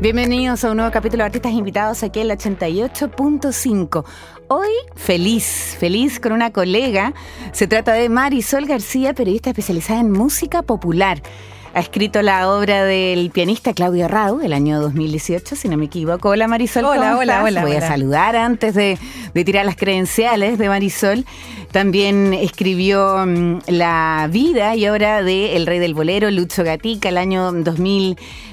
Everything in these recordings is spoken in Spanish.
Bienvenidos a un nuevo capítulo de Artistas Invitados aquí en la 88.5. Hoy feliz, feliz con una colega. Se trata de Marisol García, periodista especializada en música popular. Ha escrito la obra del pianista Claudio Rau, el año 2018, si no me equivoco. Hola Marisol. Hola, hola, hola. Voy a saludar antes de, de, tirar las credenciales de Marisol. También escribió mm, La vida y obra de El Rey del Bolero, Lucho Gatica, el año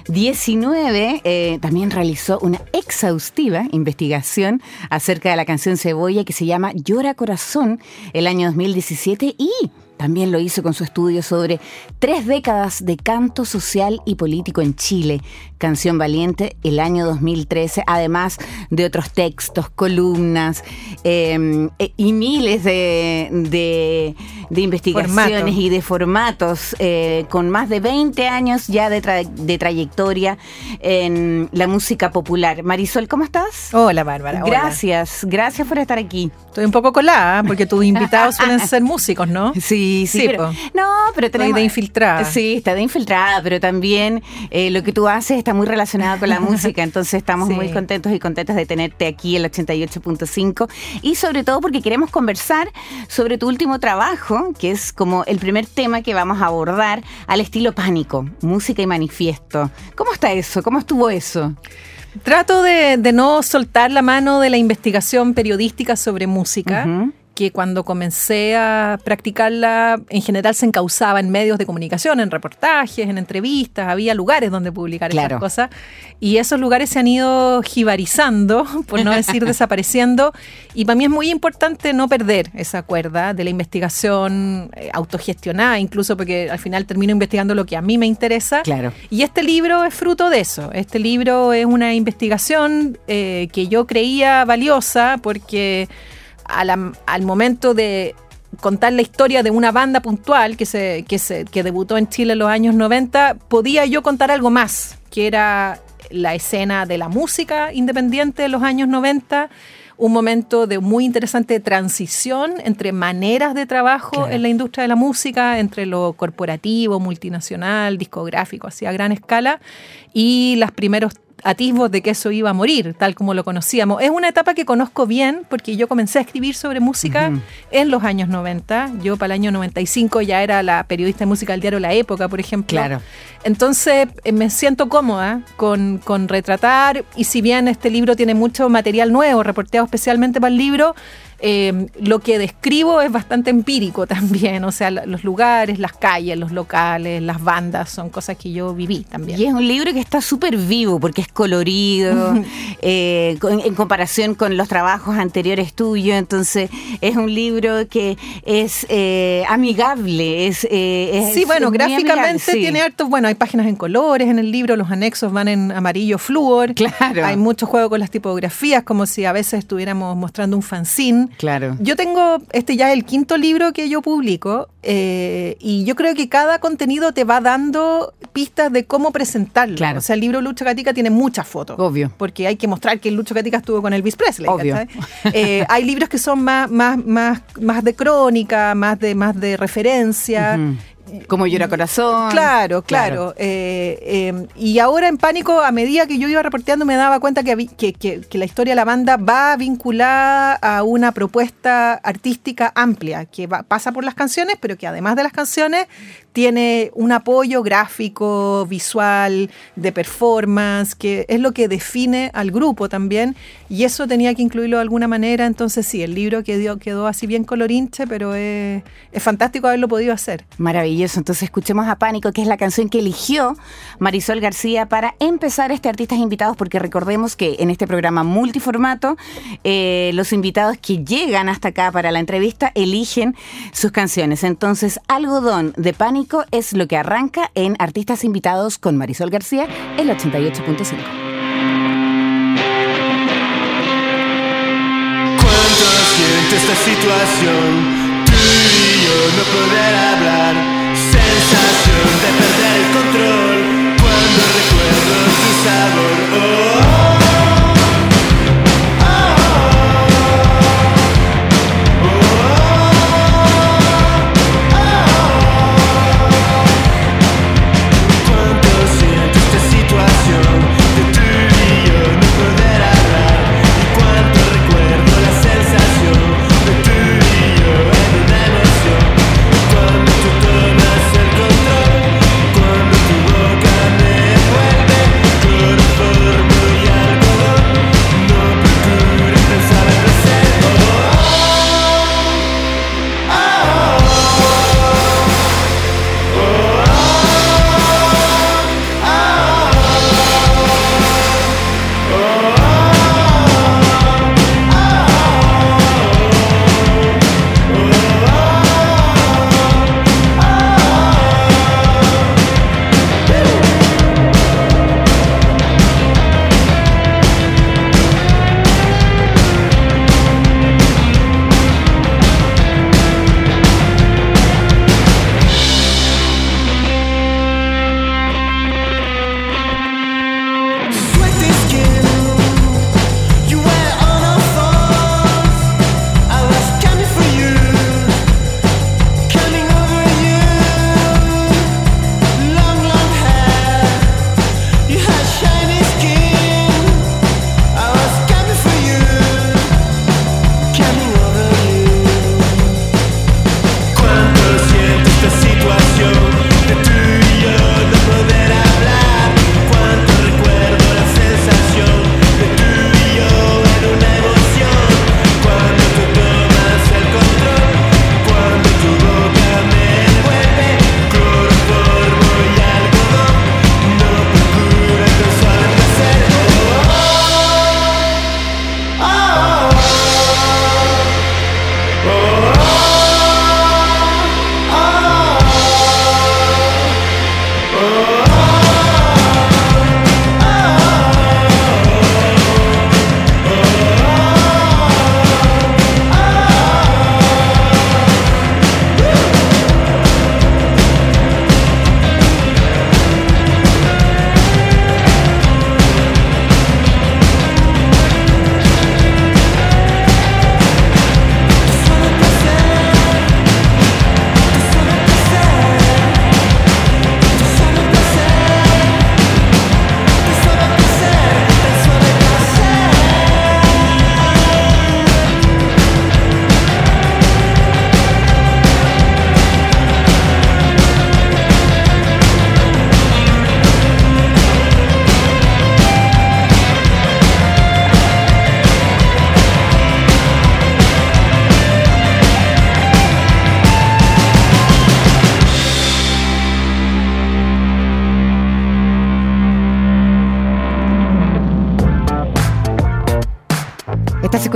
2019. Eh, también realizó una exhaustiva investigación acerca de la canción Cebolla que se llama Llora Corazón, el año 2017 y también lo hizo con su estudio sobre tres décadas de canto social y político en Chile, Canción Valiente, el año 2013, además de otros textos, columnas em, e, y miles de, investigaciones y de formatos, eh, con más de 20 años ya de, de, trayectoria en la música popular. Marisol, ¿cómo estás? Hola, Bárbara. Gracias, gracias por estar aquí. Estoy un poco colada, porque tus invitados suelen ser músicos, ¿no? Sí, sí. pero, no, pero tenemos... De infiltrada. Sí, está de infiltrada, pero también eh, lo que tú haces está muy relacionado con la música, entonces estamos muy contentos y contentas de tenerte aquí en el 88.5 y sobre todo porque queremos conversar sobre tu último trabajo, que es como el primer tema que vamos a abordar al estilo pánico, música y manifiesto. ¿Cómo está eso? ¿Cómo estuvo eso? Trato de, no soltar la mano de la investigación periodística sobre música que cuando comencé a practicarla, en general se encauzaba en medios de comunicación, en reportajes, en entrevistas, había lugares donde publicar esas cosas. Y esos lugares se han ido jibarizando, por no decir desapareciendo. Y para mí es muy importante no perder esa cuerda de la investigación eh, autogestionada, incluso porque al final termino investigando lo que a mí me interesa. Claro. Y este libro es fruto de eso. Este libro es una investigación eh, que yo creía valiosa porque al momento de contar la historia de una banda puntual que, se, que, se, que debutó en Chile en los años 90, podía yo contar algo más, que era la escena de la música independiente de los años 90, un momento de muy interesante transición entre maneras de trabajo en la industria de la música, entre lo corporativo, multinacional, discográfico, así a gran escala, y los primeros atisbos de que eso iba a morir, tal como lo conocíamos. Es una etapa que conozco bien porque yo comencé a escribir sobre música en los años 90. Yo para el año 95 ya era la periodista de música del diario La Época, por ejemplo. Claro. Entonces eh, me siento cómoda con, con retratar y si bien este libro tiene mucho material nuevo, reporteado especialmente para el libro, eh, lo que describo es bastante empírico también, o sea, los lugares, las calles, los locales, las bandas, son cosas que yo viví también. Y es un libro que está súper vivo porque es colorido eh, en comparación con los trabajos anteriores tuyos, entonces es un libro que es eh, amigable, es, Sí, bueno, gráficamente tiene hartos, bueno, hay páginas en colores en el libro, los anexos van en amarillo flúor, claro. hay mucho juego con las tipografías, como si a veces estuviéramos mostrando un fanzine Claro. Yo tengo, este ya es el quinto libro que yo publico eh, y yo creo que cada contenido te va dando pistas de cómo presentarlo. Claro. O sea, el libro Lucho Gatica tiene muchas fotos. Obvio. Porque hay que mostrar que Lucho Gatica estuvo con Elvis Presley. Obvio. Eh, hay libros que son más, más, más, más de crónica, más de, más de referencia. Como llora corazón. Claro, claro. Eh, eh, y ahora en pánico, a medida que yo iba reporteando, me daba cuenta que, que, que, la historia de la banda va vinculada a una propuesta artística amplia, que pasa por las canciones, pero que además de las canciones tiene un apoyo gráfico, visual, de performance, que es lo que define al grupo también, y eso tenía que incluirlo de alguna manera, entonces sí, el libro quedó, quedó así bien colorinche, pero es, es fantástico haberlo podido hacer. Maravilloso, entonces escuchemos a Pánico, que es la canción que eligió Marisol García para empezar este Artistas Invitados, porque recordemos que en este programa multiformato, eh, los invitados que llegan hasta acá para la entrevista eligen sus canciones. Entonces, Algodón de Pánico es lo que arranca en Artistas Invitados con Marisol García, el 88.5. Cuánto siento esta situación, tú y yo no poder hablar, sensación de perder el control, cuando recuerdo su sabor. Oh.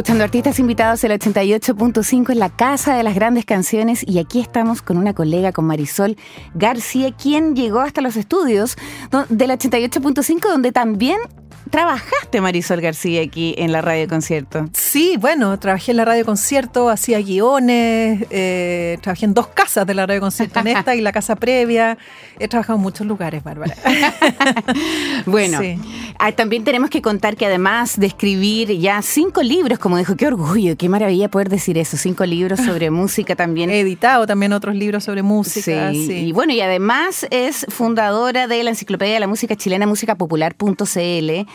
Escuchando Artistas Invitados el 88.5 en la Casa de las Grandes Canciones y aquí estamos con una colega, con Marisol García, quien llegó hasta los estudios del 88.5 donde también trabajaste, Marisol García, aquí en la radio concierto. Sí, bueno, trabajé en la radio concierto, hacía guiones, eh, trabajé en dos casas de la radio concierto, en esta y la casa previa. He trabajado en muchos lugares, Bárbara. Bueno, Sí. ah, también tenemos que contar que además de escribir ya cinco libros, libros, como dijo, qué orgullo, qué maravilla poder decir eso. Cinco libros sobre música también. He editado también otros libros sobre música. Sí, sí. Y bueno, y además es fundadora de la Enciclopedia de la Música Chilena, musicapopular.cl,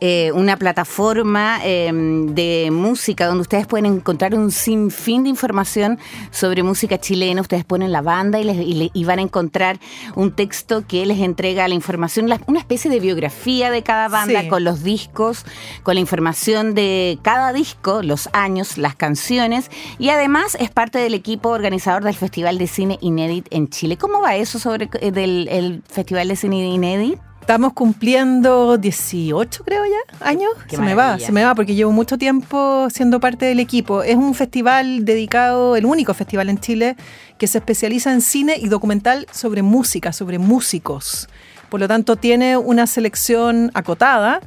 eh, una plataforma eh, de música donde ustedes pueden encontrar un sinfín de información sobre música chilena. Ustedes ponen la banda y, les- y le- y van a encontrar un texto que les entrega la información, la- una especie de biografía de cada banda Sí. con los discos, con la información de cada disco, los años, las canciones y además es parte del equipo organizador del Festival de Cine Inédit en Chile. ¿Cómo va eso sobre eh, del el Festival de Cine Inédit? Estamos cumpliendo 18, creo ya, años. Qué se me va, se me va porque llevo mucho tiempo siendo parte del equipo. Es un festival dedicado, el único festival en Chile que se especializa en cine y documental sobre música, sobre músicos. Por lo tanto, tiene una selección acotada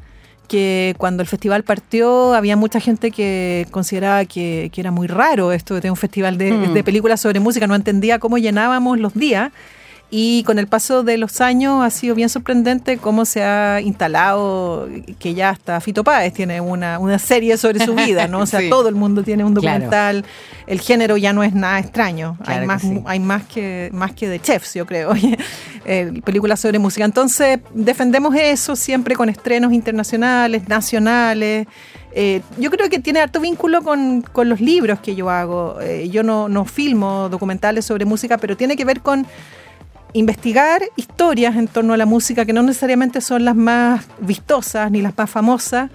que cuando el festival partió había mucha gente que consideraba que, que era muy raro esto de tener un festival de, Mm. de películas sobre música, no entendía cómo llenábamos los días. Y con el paso de los años ha sido bien sorprendente cómo se ha instalado, que ya hasta Fito Páez tiene una, una serie sobre su vida, ¿no? O sea, Sí. todo el mundo tiene un Claro. documental. El género ya no es nada extraño. Claro hay más, que sí. hay más que más que de chefs, yo creo. Eh, películas sobre música. Entonces, defendemos eso siempre con estrenos internacionales, nacionales. Eh, yo creo que tiene harto vínculo con, con los libros que yo hago. Eh, yo no, no filmo documentales sobre música, pero tiene que ver con investigar historias en torno a la música que no necesariamente son las más vistosas ni las más famosas,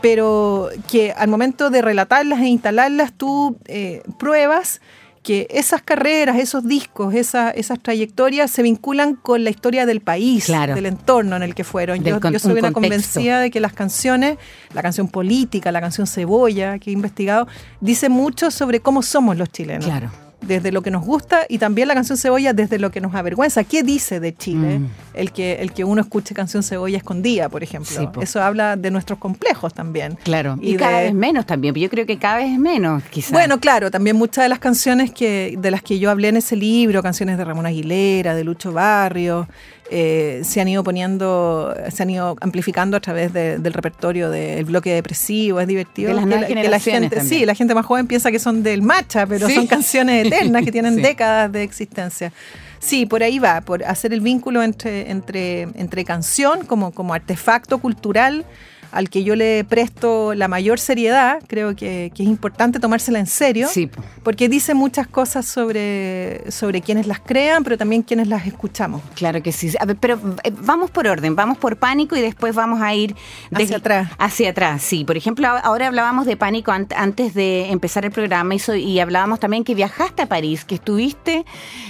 pero que al momento de relatarlas e instalarlas tú eh, pruebas que esas carreras, esos discos, esa- esas trayectorias se vinculan con la historia del país, Claro. del entorno en el que fueron. Del Yo, yo soy un una contexto. convencida de que las canciones, la canción política, la canción cebolla que he investigado, dice mucho sobre cómo somos los chilenos Claro. Desde lo que nos gusta y también la canción Cebolla desde lo que nos avergüenza. ¿Qué dice de Chile Mm. el, que, el que uno escuche canción Cebolla escondida, por ejemplo? Sí, po. Eso habla de nuestros complejos también. Claro. Y, Y cada de- vez menos también. Yo creo que cada vez menos, quizás. Bueno, claro, también muchas de las canciones que, de las que yo hablé en ese libro, canciones de Ramón Aguilera, de Lucho Barrio, eh, se han ido poniendo, se han ido amplificando a través de- del repertorio del bloque depresivo, es divertido. De las que nuevas la- que la generaciones gente, también. sí, la gente más joven piensa que son del matcha, pero Sí. son canciones eternas que tienen Sí. décadas de existencia. Sí, por ahí va, por hacer el vínculo entre, entre, entre canción como, como artefacto cultural al que yo le presto la mayor seriedad, creo que, que es importante tomársela en serio, Sí, po. porque dice muchas cosas sobre, sobre quienes las crean, pero también quienes las escuchamos. Claro que sí. A ver, pero eh, vamos por orden, vamos por pánico y después vamos a ir Hacia atrás. Hacia atrás, sí. Por ejemplo, ahora hablábamos de pánico an- antes de empezar el programa y, so- y hablábamos también que viajaste a París, que estuviste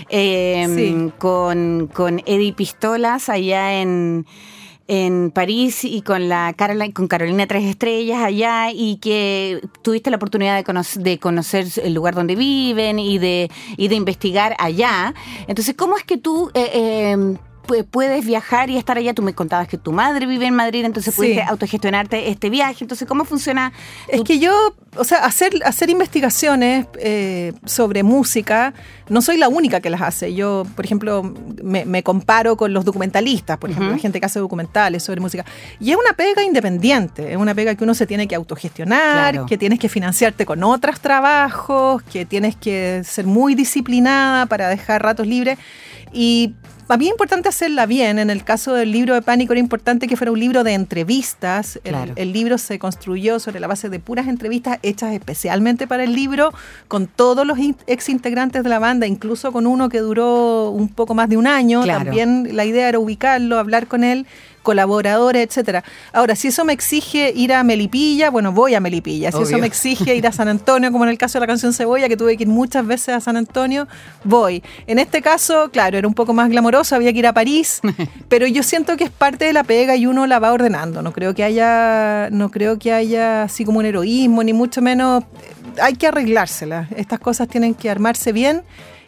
eh, Sí. con, con Eddie Pistolas allá en en París y con la Carola- con Carolina Tres Estrellas allá y que tuviste la oportunidad de, de conocer el lugar donde viven y de, y de investigar allá. Entonces, ¿cómo es que tú eh, eh, puedes viajar y estar allá? Tú me contabas que tu madre vive en Madrid, entonces Sí. pudiste autogestionarte este viaje. Entonces, ¿cómo funciona? Es que yo, o sea, hacer, hacer investigaciones eh, sobre música, no soy la única que las hace. Yo, por ejemplo, me, me comparo con los documentalistas, por ejemplo, la gente que hace documentales sobre música. Y es una pega independiente, es una pega que uno se tiene que autogestionar, Claro. que tienes que financiarte con otros trabajos, que tienes que ser muy disciplinada para dejar ratos libres. Y para mí es importante hacerla bien. En el caso del libro de Pánico era importante que fuera un libro de entrevistas. El- Claro. el libro se construyó sobre la base de puras entrevistas hechas especialmente para el libro, con todos los ex integrantes de la banda, incluso con uno que duró un poco más de un año. Claro. También la idea era ubicarlo, hablar con él, colaboradores, etcétera. Ahora, si eso me exige ir a Melipilla, bueno, voy a Melipilla. Si eso me exige ir a San Antonio, como en el caso de la canción Cebolla, que tuve que ir muchas veces a San Antonio, voy. En este caso, claro, era un poco más glamoroso, había que ir a París, pero yo siento que es parte de la pega y uno la va ordenando. No creo que haya, no creo que haya así como un heroísmo, ni mucho menos. Hay que arreglárselas. Estas cosas tienen que armarse bien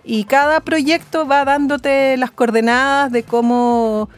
y cada proyecto va dándote las coordenadas de cómo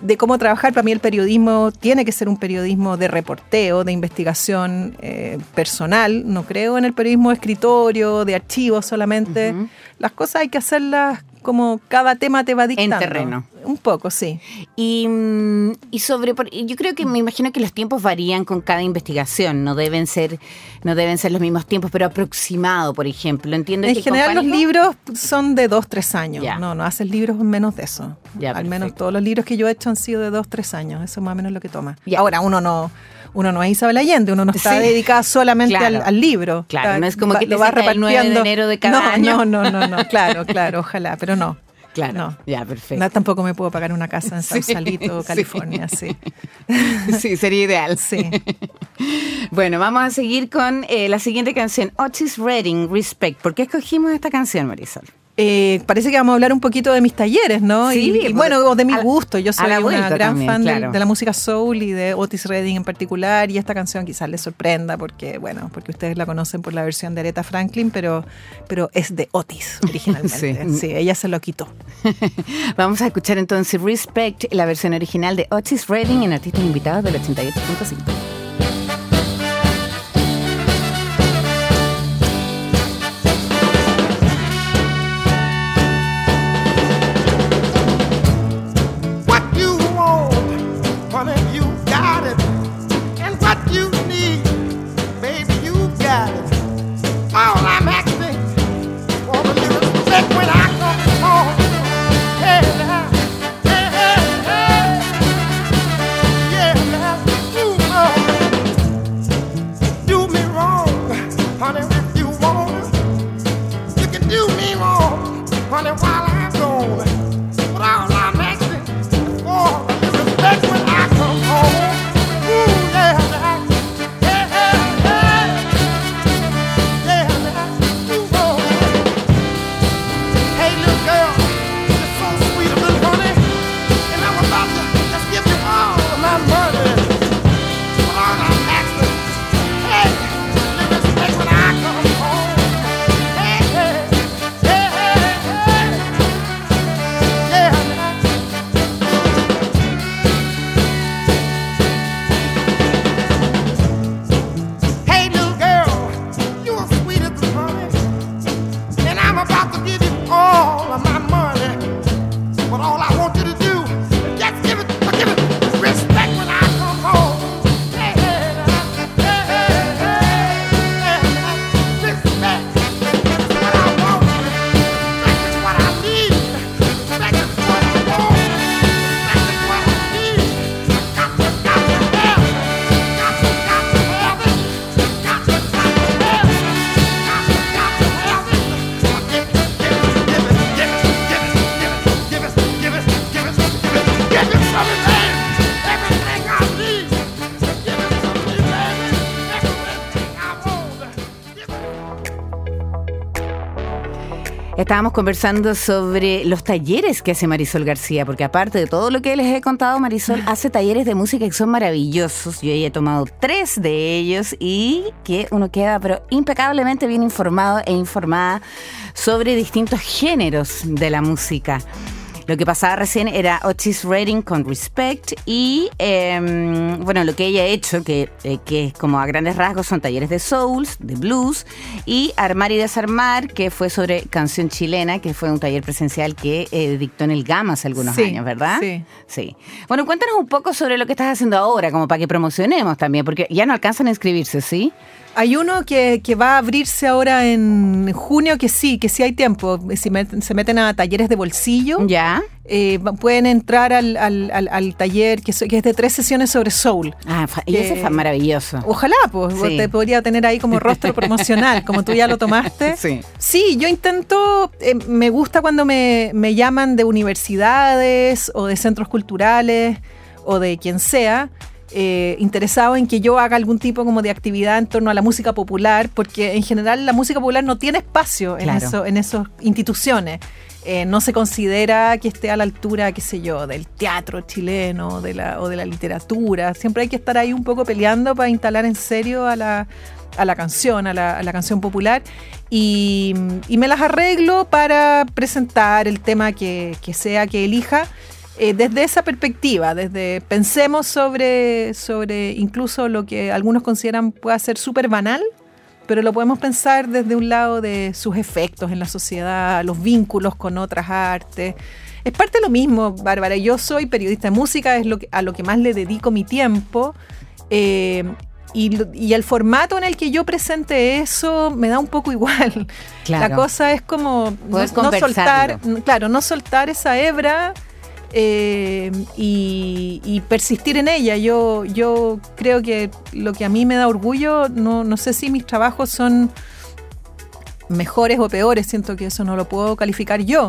de cómo trabajar. Para mí el periodismo tiene que ser un periodismo de reporteo, de investigación eh, personal. No creo en el periodismo de escritorio, de archivos solamente. Las cosas hay que hacerlas como cada tema te va dictando. terreno. Un poco, sí. Y, mm, y sobre, yo creo que me imagino que los tiempos varían con cada investigación, no deben ser, no deben ser los mismos tiempos, pero aproximado, por ejemplo. Entiendo En que general los libros son de dos, tres años. No, no haces libros menos de eso. Ya, Al menos todos los libros que yo he hecho han sido de dos, tres años. Eso es más o menos lo que toma. Ya. Ahora, uno no, uno no es Isabel Allende, uno no está Sí. dedicada solamente Claro. al, al libro. Claro, Está- no es como va- que te lo vas saca el 9 de repartiendo. enero de cada no, año. No, no, no, no, claro, claro, ojalá, pero no. Claro, No. ya, perfecto. No, tampoco me puedo pagar una casa en Sí, Sausalito, sí. California, sí. Sí, sería ideal. Sí. Bueno, vamos a seguir con eh, la siguiente canción, Otis Redding, Respect. ¿Por qué escogimos esta canción, Marisol? Eh, parece que vamos a hablar un poquito de mis talleres, ¿no? Sí, y, y porque bueno, o de mi a gusto. Yo soy una gran también, fan de- claro. de, la música soul y de Otis Redding en particular. Y esta canción quizás les sorprenda porque, bueno, porque ustedes la conocen por la versión de Aretha Franklin, pero, pero es de Otis originalmente. Sí. sí. ella se lo quitó. Vamos a escuchar entonces Respect, la versión original de Otis Redding en Artistas Invitados del 88.5. Estábamos conversando sobre los talleres que hace Marisol García, porque aparte de todo lo que les he contado, Marisol hace talleres de música que son maravillosos. Yo ya he tomado tres de ellos y que uno queda pero impecablemente bien informado e informada sobre distintos géneros de la música. Lo que pasaba recién era Otis Redding con Respect y eh, bueno, lo que ella ha hecho, que, eh, que es como a grandes rasgos, son talleres de souls, de blues y Armar y Desarmar, que fue sobre canción chilena, que fue un taller presencial que eh, dictó en el GAMA hace algunos Sí, años, ¿verdad? sí. Sí. Bueno, cuéntanos un poco sobre lo que estás haciendo ahora, como para que promocionemos también, porque ya no alcanzan a inscribirse, ¿sí? Hay uno que, que va a abrirse ahora en junio, que sí, que sí hay tiempo. Si met- se meten a talleres de bolsillo, ¿Ya? eh, pueden entrar al, al- al- al taller que, so- que es de tres sesiones sobre soul. Ah, y ese fue maravilloso. Ojalá, pues, Sí. te podría tener ahí como rostro promocional, como tú ya lo tomaste. Sí. Sí, yo intento, eh, me gusta cuando me, me llaman de universidades o de centros culturales o de quien sea, eh, interesado en que yo haga algún tipo como de actividad en torno a la música popular, porque en general la música popular no tiene espacio en, Claro. eso, en esas instituciones. Eh, no se considera que esté a la altura, qué sé yo, del teatro chileno de la, o de la literatura. Siempre hay que estar ahí un poco peleando para instalar en serio a la, a la canción, a la, a la canción popular. Y, y me las arreglo para presentar el tema que, que sea que elija. Eh, desde esa perspectiva, desde pensemos sobre, sobre incluso lo que algunos consideran pueda ser súper banal, pero lo podemos pensar desde un lado de sus efectos en la sociedad, los vínculos con otras artes. Es parte de lo mismo, Bárbara. Yo soy periodista de música, es lo que, a lo que más le dedico mi tiempo. eh, y, y el formato en el que yo presente eso me da un poco igual. Claro. La cosa es como no, no soltar, claro, no soltar esa hebra eh, y, y persistir en ella. Yo, yo creo que lo que a mí me da orgullo, no, no sé si mis trabajos son mejores o peores, siento que eso no lo puedo calificar yo.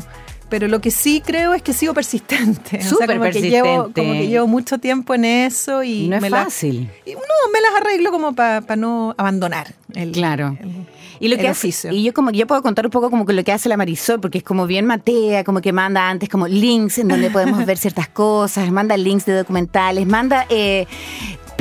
Pero lo que sí creo es que sigo persistente. O sea, Súper como que llevo, persistente. como que llevo mucho tiempo en eso y no es me fácil. y no, me las arreglo como para no abandonar. El, Claro. el- Y lo que hace- y yo como yo puedo contar un poco como que lo que hace la Marisol, porque es como bien matea, como que manda antes como links en donde podemos ver ciertas cosas, manda links de documentales, manda eh,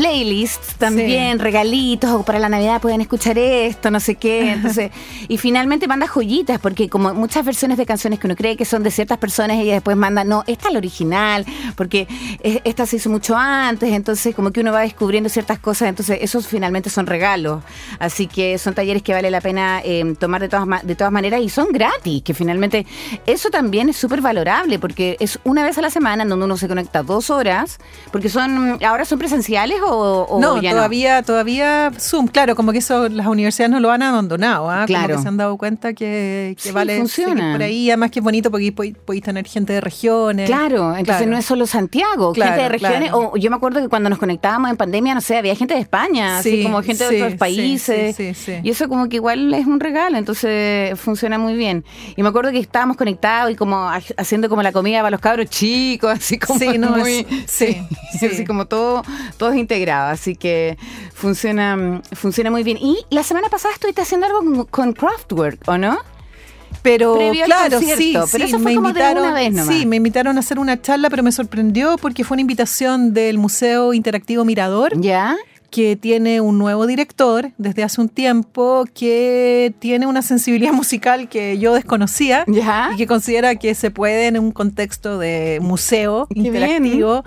playlists también, regalitos, o para la Navidad pueden escuchar esto, no sé qué. Entonces, y finalmente manda joyitas, porque como muchas versiones de canciones que uno cree que son de ciertas personas, ella después manda, no, esta es la original, porque es- esta se hizo mucho antes, entonces como que uno va descubriendo ciertas cosas, entonces esos finalmente son regalos. Así que son talleres que vale la pena eh, tomar de todas, de todas maneras y son gratis, que finalmente eso también es súper valorable, porque es una vez a la semana en donde uno se conecta dos horas, porque son, ahora son presenciales o, o no, ya todavía, todavía Zoom, claro, como que eso las universidades no lo han abandonado, ¿ah? Claro. como que se han dado cuenta que, que Sí, vale funciona. por ahí, además que es bonito porque podéis, tener gente de regiones. Claro, entonces Claro. no es solo Santiago, Claro, gente de regiones. O yo me acuerdo que cuando nos conectábamos en pandemia, no sé, había gente de España, así Sí, como gente de otros países. sí, sí, sí. Y eso como que igual es un regalo, entonces funciona muy bien. Y me acuerdo que estábamos conectados y como ha- haciendo como la comida para los cabros chicos, así como no, muy, es- sí. así como todo, todos integrados, así que funciona, funciona muy bien. Y la semana pasada estuviste haciendo algo con, con Craftwork, ¿o no? Pero Previo claro, sí, pero sí, eso fue me como de una vez nomás. sí, me invitaron a hacer una charla, pero me sorprendió porque fue una invitación del Museo Interactivo Mirador. ¿Ya? Que tiene un nuevo director desde hace un tiempo que tiene una sensibilidad musical que yo desconocía ¿Ya? y que considera que se puede en un contexto de museo Qué interactivo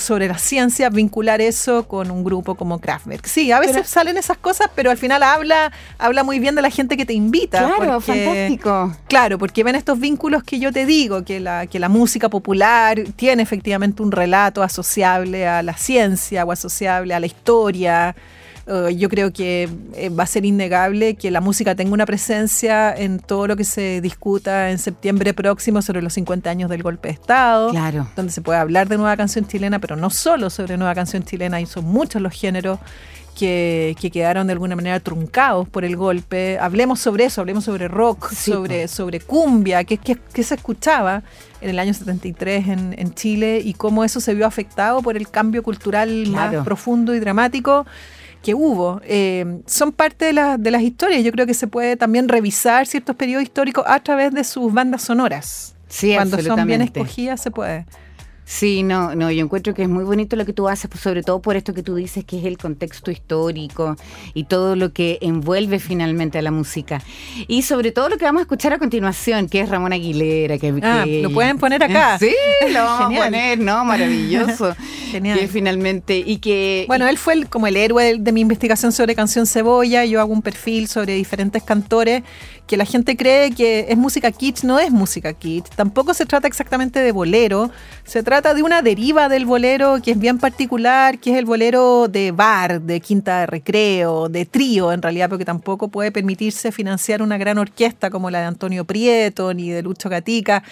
sobre la ciencia vincular eso con un grupo como Kraftwerk. Sí, a veces Pero- salen esas cosas, pero al final habla habla muy bien de la gente que te invita. Claro, porque- fantástico. Claro, porque ven estos vínculos que yo te digo, que la, que la música popular tiene efectivamente un relato asociable a la ciencia o asociable a la historia. Eh, yo creo que eh, va a ser innegable que la música tenga una presencia en todo lo que se discuta en septiembre próximo sobre los 50 años del golpe de Estado. Claro. Donde se puede hablar de nueva canción chilena, pero no solo sobre nueva canción chilena, y son muchos los géneros que, que quedaron de alguna manera truncados por el golpe. Hablemos sobre eso, hablemos sobre rock, Sí, sobre, sobre cumbia, que, que, que se escuchaba en el año 73 en, en Chile y cómo eso se vio afectado por el cambio cultural Claro. más profundo y dramático que hubo. Eh, son parte de, la- de las historias. Yo creo que se puede también revisar ciertos periodos históricos a través de sus bandas sonoras. Sí, Cuando son bien escogidas se puede. Sí, no, no, yo encuentro que es muy bonito lo que tú haces, pues, sobre todo por esto que tú dices, que es el contexto histórico y todo lo que envuelve finalmente a la música. Y sobre todo lo que vamos a escuchar a continuación, que es Ramón Aguilera. Que, Ah, que- lo pueden poner acá. Sí, lo vamos a poner, ¿no? Maravilloso. Genial. Que finalmente, y que... Bueno, él fue el- como el héroe de mi investigación sobre Canción Cebolla. Yo hago un perfil sobre diferentes cantores que la gente cree que es música kitsch. No es música kitsch. Tampoco se trata exactamente de bolero. Se trata de una deriva del bolero que es bien particular, que es el bolero de bar, de quinta de recreo, de trío en realidad, porque tampoco puede permitirse financiar una gran orquesta como la de Antonio Prieto ni de Lucho Gatica.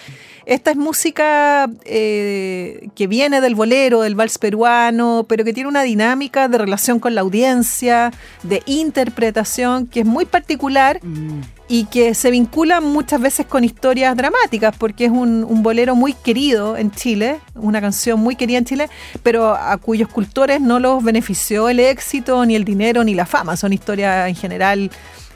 Esta es música eh, que viene del bolero, del vals peruano, pero que tiene una dinámica de relación con la audiencia, de interpretación que es muy particular Mm, y que se vincula muchas veces con historias dramáticas, porque es un, un bolero muy querido en Chile, una canción muy querida en Chile, pero a cuyos cultores no los benefició el éxito, ni el dinero, ni la fama. Son historias en general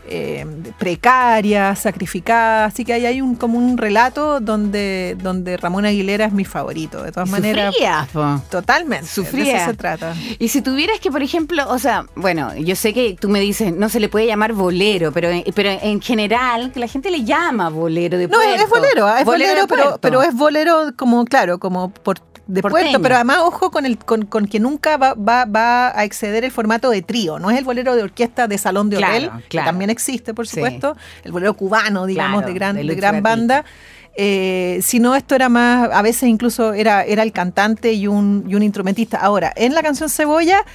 eh, precarias, sacrificadas, así que ahí hay un, como un relato donde, donde Ramón Aguilera es mi favorito, de todas maneras. sufría, po. Totalmente. De Sufría. eso se trata. Y si tuvieras que, por ejemplo, o sea, bueno, yo sé que tú me dices, no se le puede llamar bolero, pero, pero en general, que la gente le llama bolero de No, es, bolero, ah, es bolero, pero, pero es bolero como, claro, como por de Porteño. puerto, pero además ojo con el con, con que nunca va, va, va a exceder el formato de trío, no es el bolero de orquesta de salón de Claro, hotel, que también existe, por Sí. supuesto, el bolero cubano, digamos, Claro, de gran, de gran banda. Eh, si no, esto era más, a veces incluso era, era el cantante y un, y un instrumentista. Ahora, en la canción Cebolla,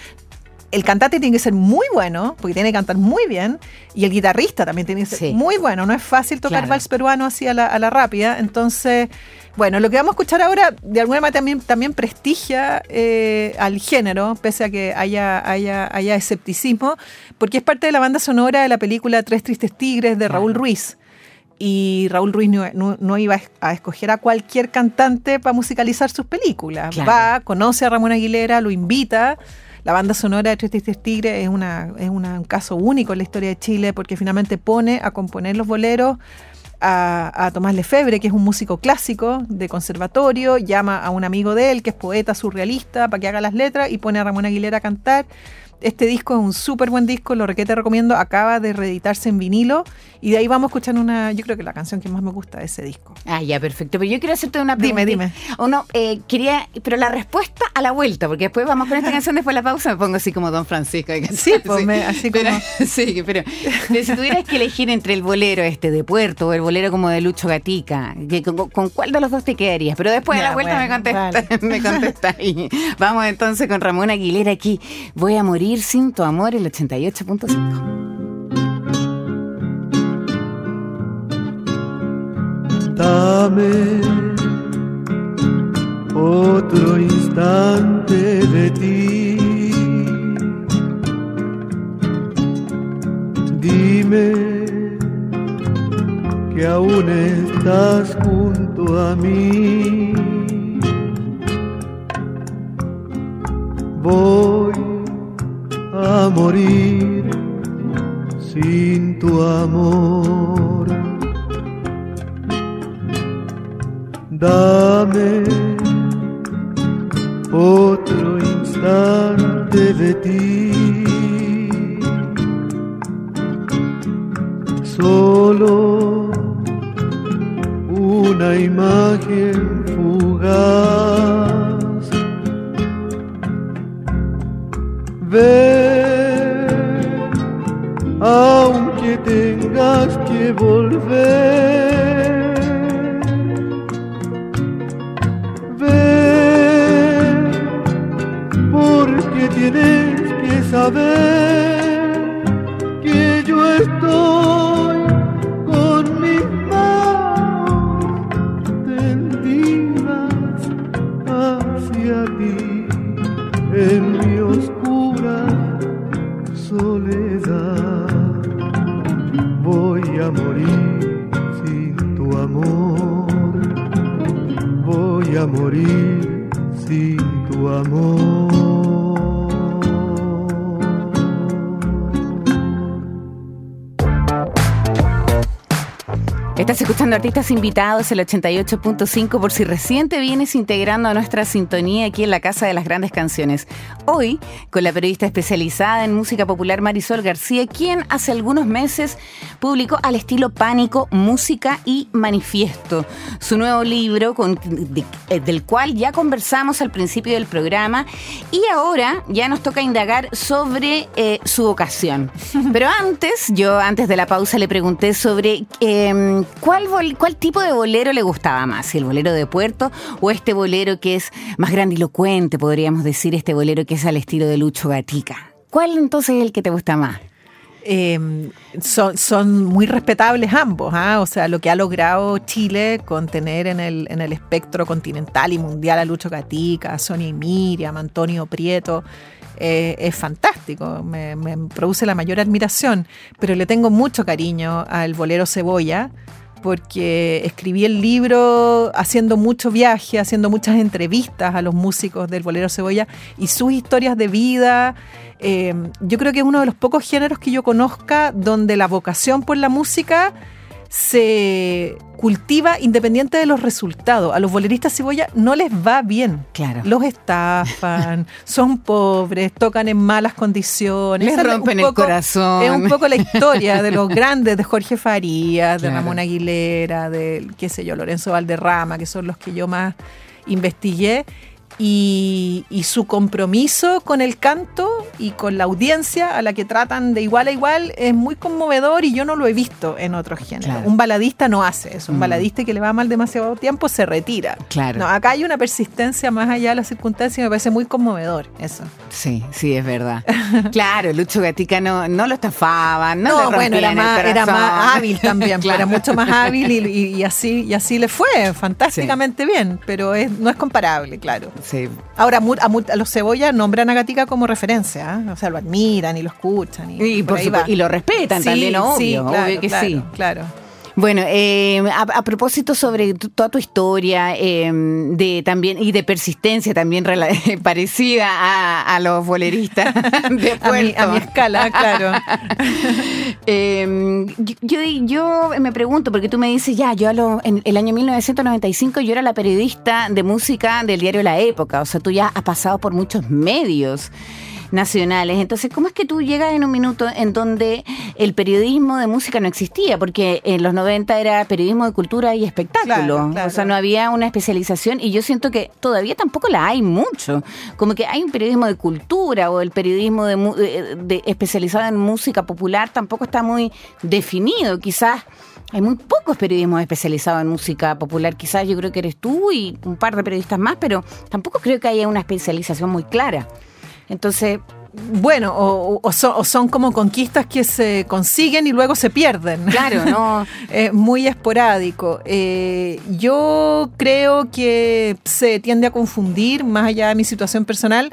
el cantante tiene que ser muy bueno, porque tiene que cantar muy bien, y el guitarrista también tiene que ser Sí. muy bueno. No es fácil tocar Claro. vals peruano así a la, a la rápida. Entonces, bueno, lo que vamos a escuchar ahora, de alguna manera también, también prestigia eh, al género, pese a que haya, haya, haya escepticismo, porque es parte de la banda sonora de la película Tres Tristes Tigres de Raúl Ruiz. Y Raúl Ruiz no, no- no iba a escoger a cualquier cantante para musicalizar sus películas. Claro. Va, conoce a Ramón Aguilera, lo invita. La banda sonora de Tristes Tigres es, una, es un caso único en la historia de Chile porque finalmente pone a componer los boleros a, a Tomás Lefebvre, que es un músico clásico de conservatorio, llama a un amigo de él, que es poeta surrealista, para que haga las letras y pone a Ramón Aguilera a cantar. Este disco es un súper buen disco, lo requete recomiendo, acaba de reeditarse en vinilo y de ahí vamos a escuchar una, yo creo que la canción que más me gusta de ese disco. Ah, ya, perfecto. Pero yo quiero hacerte una Dime, pregunta. dime. O no, eh, quería, pero la respuesta a la vuelta, porque después vamos con esta canción, después de la pausa me pongo así como Don Francisco. Sí, pues, me- así pero, como- Sí, pero, si tuvieras que elegir entre el bolero este de Puerto o el bolero como de Lucho Gatica, que- con, con cuál de los dos te quedarías? Pero después de la vuelta bueno, me contestas. Me contestas ahí. Vamos entonces con Ramón Aguilera aquí. Voy a morir sin tu amor, el 88.5. Dame otro instante de ti. Dime que aún estás junto a mí. Voy a morir sin tu amor. Dame otro instante de ti. Solo una imagen fugaz. Ven, aunque tengas que volver. Ven, porque tienes que saber que yo estoy con mis manos tendidas hacia ti en mi soledad. Voy a morir sin tu amor voy a morir sin tu amor. Estás escuchando artistas invitados, el 88.5, por si recién te vienes integrando a nuestra sintonía aquí en la Casa de las Grandes Canciones. Hoy, con la periodista especializada en música popular Marisol García, quien hace algunos meses publicó al estilo Pánico, Música y Manifiesto, su nuevo libro con- de- eh, del cual ya conversamos al principio del programa y ahora ya nos toca indagar sobre eh, su vocación. Pero antes, yo antes de la pausa le pregunté sobre eh, cuál, cuál tipo de bolero le gustaba más, el bolero de puerto o este bolero que es más grandilocuente, podríamos decir, este bolero que es al estilo de Lucho Gatica. ¿Cuál entonces es el que te gusta más? Eh, son, muy respetables ambos, ¿ah? o sea, lo que ha logrado Chile con tener en el, espectro continental y mundial a Lucho Gatica, a Sonia y Miriam, Antonio Prieto, eh, es fantástico, me produce la mayor admiración, pero le tengo mucho cariño al bolero Cebolla, porque escribí el libro haciendo mucho viaje, haciendo muchas entrevistas a los músicos del Bolero Cebolla y sus historias de vida. Eh, yo creo que es uno de los pocos géneros que yo conozca donde la vocación por la música se cultiva independiente de los resultados. A los boleristas cebolla no les va bien. Claro. Los estafan, son pobres, tocan en malas condiciones. Les Esa rompen el corazón. Es un poco la historia de los grandes, de Jorge Farías, de Claro. Ramón Aguilera, de, qué sé yo, Lorenzo Valderrama, que son los que yo más investigué. Y, y su compromiso con el canto y con la audiencia a la que tratan de igual a igual es muy conmovedor y yo no lo he visto en otros géneros. Claro. Un baladista no hace eso. Un Mm. baladista que le va mal demasiado tiempo se retira. Claro. No, acá hay una persistencia más allá de las circunstancias y me parece muy conmovedor eso. Sí, sí, es verdad. Claro, Lucho Gatica no, no lo estafaban, no, No, le bueno, era más, era más hábil también, Claro. era mucho más hábil y, y- y así, y así le fue, fantásticamente bien, pero es, no es comparable, claro. Sí, Ahora, a, a los cebollas nombran a Gatica como referencia, ¿ah? o sea, lo admiran y lo escuchan. Y, Y, por ahí supuesto, va. y lo respetan Sí, también, obvio, sí, claro, obvio que claro, sí. Claro. Bueno, eh, a, a propósito sobre tu- toda tu historia eh, de también y de persistencia también parecida a, a los boleristas de A mi, a Puerto. mi escala, claro. Eh, yo, yo, yo me pregunto, porque tú me dices, ya, yo a lo- en el año 1995 yo era la periodista de música del diario La Época, o sea, tú ya has pasado por muchos medios nacionales. Entonces, ¿cómo es que tú llegas en un minuto en donde el periodismo de música no existía? Porque en los 90 era periodismo de cultura y espectáculo. Claro, claro. O sea, no había una especialización y yo siento que todavía tampoco la hay mucho. Como que hay un periodismo de cultura o el periodismo de, de- de- especializado en música popular tampoco está muy definido. Quizás hay muy pocos periodismos especializados en música popular. Quizás yo creo que eres tú y un par de periodistas más, pero tampoco creo que haya una especialización muy clara. Entonces, Bueno, o, o son, o son como conquistas que se consiguen y luego se pierden. claro, no. Es muy esporádico. Eh, yo creo que se tiende a confundir, más allá de mi situación personal,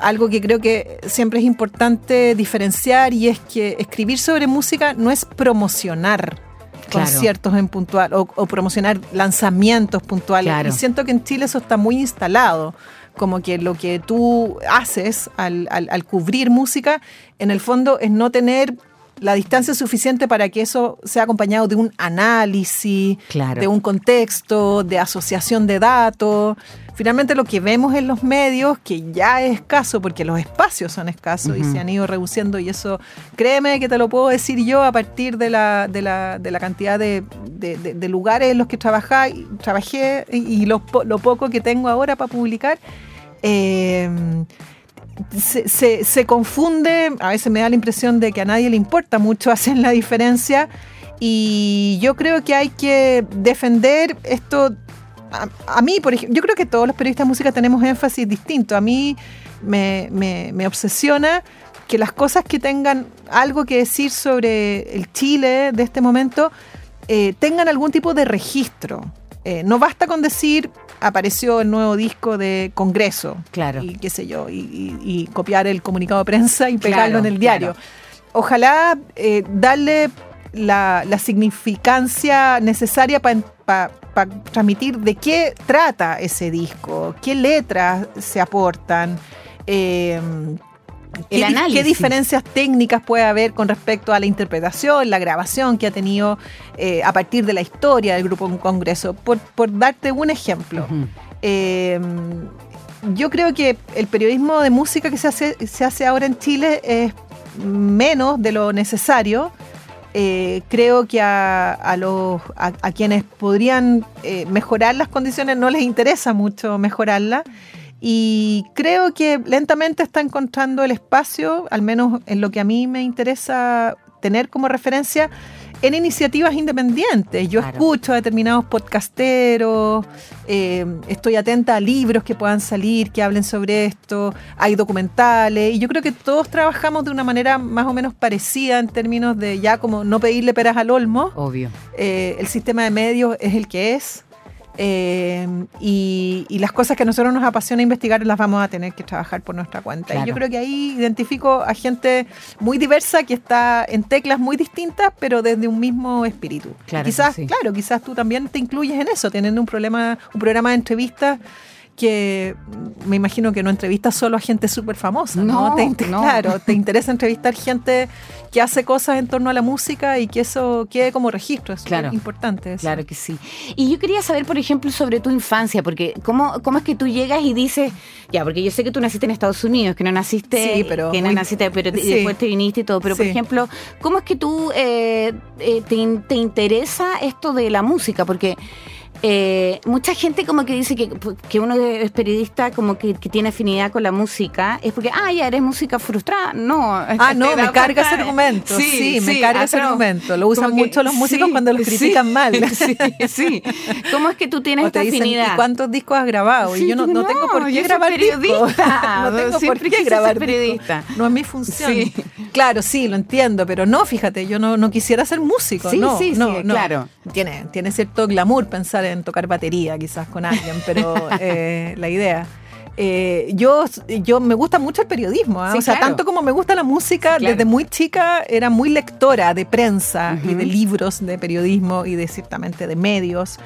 algo que creo que siempre es importante diferenciar y es que escribir sobre música no es promocionar Claro. conciertos en puntual o, o promocionar lanzamientos puntuales. Claro. Y siento que en Chile eso está muy instalado. Como que lo que tú haces al, al- al cubrir música, en el fondo es no tener la distancia suficiente para que eso sea acompañado de un análisis, Claro. de un contexto, de asociación de datos. Finalmente lo que vemos en los medios, que ya es escaso, porque los espacios son escasos y se han ido reduciendo, y eso, créeme que te lo puedo decir yo a partir de la, de la, de la cantidad de, de- de- de lugares en los que trabajá- trabajé y lo, po- lo poco que tengo ahora para publicar. eh, se, se- se confunde, a veces me da la impresión de que a nadie le importa mucho hacer la diferencia y yo creo que hay que defender esto. A, a mí, por ejemplo, yo creo que todos los periodistas de música tenemos énfasis distinto. A mí me, me- me obsesiona que las cosas que tengan algo que decir sobre el Chile de este momento eh, tengan algún tipo de registro. Eh, no basta con decir apareció el nuevo disco de Congreso Claro. y qué sé yo, y, y- y copiar el comunicado de prensa y pegarlo Claro, en el diario. claro. Ojalá eh, darle la, la significancia necesaria para transmitir de qué trata ese disco, qué letras se aportan. eh, El ¿Qué, di- qué diferencias técnicas puede haber con respecto a la interpretación, la grabación que ha tenido eh, a partir de la historia del grupo en Congreso? Por, por darte un ejemplo. Eh, yo creo que el periodismo de música que se hace, se hace ahora en Chile es menos de lo necesario. Eh, creo que a, a los, a, a quienes podrían eh, mejorar las condiciones no les interesa mucho mejorarlas. Y creo que lentamente está encontrando el espacio, al menos en lo que a mí me interesa tener como referencia, en iniciativas independientes. Yo Claro. escucho a determinados podcasteros, eh, estoy atenta a libros que puedan salir, que hablen sobre esto, hay documentales, y yo creo que todos trabajamos de una manera más o menos parecida en términos de ya como no pedirle peras al olmo. Obvio. Eh, el sistema de medios es el que es. Eh, y, y las cosas que a nosotros nos apasiona investigar las vamos a tener que trabajar por nuestra cuenta. Claro. Y yo creo que ahí identifico a gente muy diversa que está en teclas muy distintas, pero desde un mismo espíritu. Claro quizás, sí. claro, quizás tú también te incluyes en eso, teniendo un problema, un programa de entrevistas que me imagino que no entrevistas solo a gente súper famosa, ¿no? No, Te inter- no. Claro, te interesa entrevistar gente que hace cosas en torno a la música y que eso quede como registro, es Claro. importante. eso. Claro que sí. Y yo quería saber, por ejemplo, sobre tu infancia, porque ¿cómo, cómo es que tú llegas y dices, ya, porque yo sé que tú naciste en Estados Unidos, que no naciste, Sí, pero que no muy- naciste, pero sí. después te viniste y todo, pero por ejemplo, ¿cómo es que tú eh, eh, te, te interesa esto de la música? Porque Eh, mucha gente como que dice que, que uno es periodista como que, que tiene afinidad con la música, es porque, ah, ya eres música frustrada. No. Ah, no, ¿te me carga ese argumento. Sí, me carga ese ah, no. argumento. Lo usan que- mucho los músicos sí, cuando los critican mal. Sí, sí. ¿Cómo es que tú tienes O te esta dicen, afinidad? ¿y cuántos discos has grabado? Y yo no, no tengo por qué grabar periodista. no tengo por qué grabar periodista. No es mi función. Claro, sí, lo entiendo, pero no, fíjate, yo no, no quisiera ser músico. Sí, no, sí, sí, no, no. claro. Tiene, tiene cierto glamour pensar en tocar batería quizás con alguien, pero eh, la idea. Eh, yo, yo me gusta mucho el periodismo, ¿ah? Sí, o sea, claro. tanto como me gusta la música, Claro. desde muy chica era muy lectora de prensa y Ujú. de libros de periodismo y de ciertamente de medios.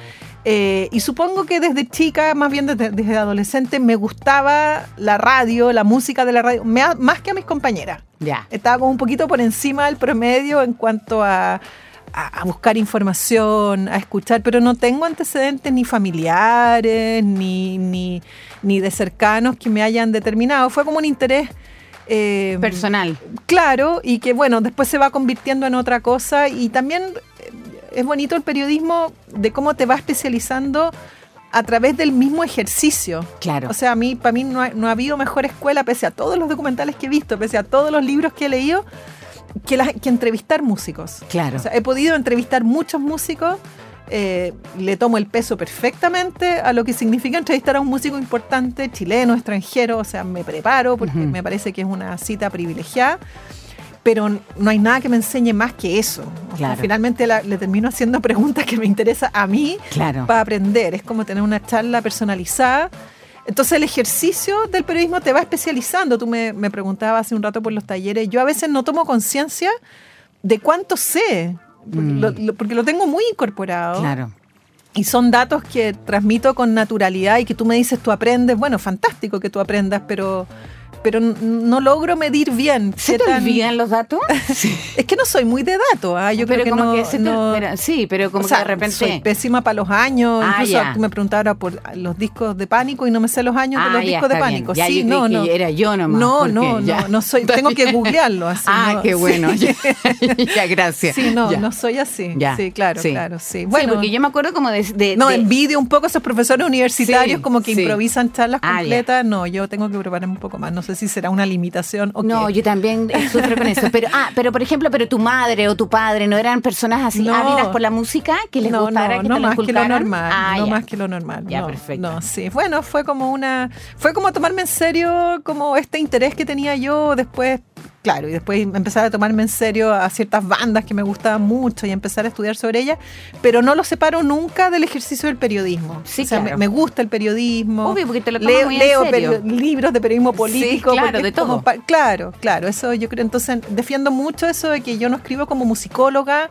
Eh, y supongo que desde chica, más bien desde, desde adolescente, me gustaba la radio, la música de la radio, me- más que a mis compañeras. Ya. Estaba como un poquito por encima del promedio en cuanto a, a- a buscar información, a escuchar, pero no tengo antecedentes ni familiares, ni, ni, ni de cercanos que me hayan determinado. Fue como un interés... eh, Personal. Claro, y que bueno, después se va convirtiendo en otra cosa y también eh, es bonito el periodismo de cómo te va especializando a través del mismo ejercicio. Claro. O sea, a mí, para mí no ha, no ha habido mejor escuela, pese a todos los documentales que he visto, pese a todos los libros que he leído, que, las- que entrevistar músicos. Claro. O sea, he podido entrevistar muchos músicos, eh, le tomo el peso perfectamente a lo que significa entrevistar a un músico importante, chileno, extranjero, o sea, me preparo porque Ujú. me parece que es una cita privilegiada. Pero no hay nada que me enseñe más que eso. O sea, Claro. finalmente la- le termino haciendo preguntas que me interesan a mí Claro. para aprender. Es como tener una charla personalizada. Entonces el ejercicio del periodismo te va especializando. Tú me, me preguntabas hace un rato por los talleres. Yo a veces no tomo conciencia de cuánto sé, Mm. lo, lo- porque lo tengo muy incorporado. Claro. Y son datos que transmito con naturalidad y que tú me dices, tú aprendes. Bueno, fantástico que tú aprendas, pero, pero no logro medir bien. ¿Se te tan- olvidan los datos? Sí. Es que no soy muy de datos. ¿ah? Yo pero creo que como no, que te- no- pero- sí, pero como o sea, que de repente. soy pésima para los años. Ah, Incluso ya. tú me preguntabas ahora por los discos de pánico y no me sé los años de Ah, los ya, discos de pánico. Ya, sí, yo no, no. era yo nomás, No, no, no, no soy. Tengo que googlearlo así. ah, ¿no? qué bueno. Sí. Ya, gracias. Sí, no, no soy así. Sí, claro, claro, sí. Bueno, porque yo me acuerdo como de. de- no, de- envidio un poco a esos profesores universitarios como que improvisan charlas Ah, completas. No, yo tengo que prepararme un poco más. No sé si será una limitación o No, qué. yo también eh, sufro con eso. Pero, ah, pero por ejemplo, pero tu madre o tu padre no eran personas así No. ávidas por la música que les no, gustara no, que no te más que lo normal, Ah, no ya. más que lo normal. Ya, no, perfecto. No, sí. Bueno, fue como una, fue como tomarme en serio como este interés que tenía yo después, claro, y después empezar a tomarme en serio a ciertas bandas que me gustaban mucho y empezar a estudiar sobre ellas, pero no lo separo nunca del ejercicio del periodismo. Sí, o sea, claro. me, me gusta el periodismo. Obvio, porque te lo tomas leo, muy en leo serio. perio- libros de periodismo político. claro, porque de todo. claro, claro, eso yo creo. Entonces, defiendo mucho eso de que yo no escribo como musicóloga,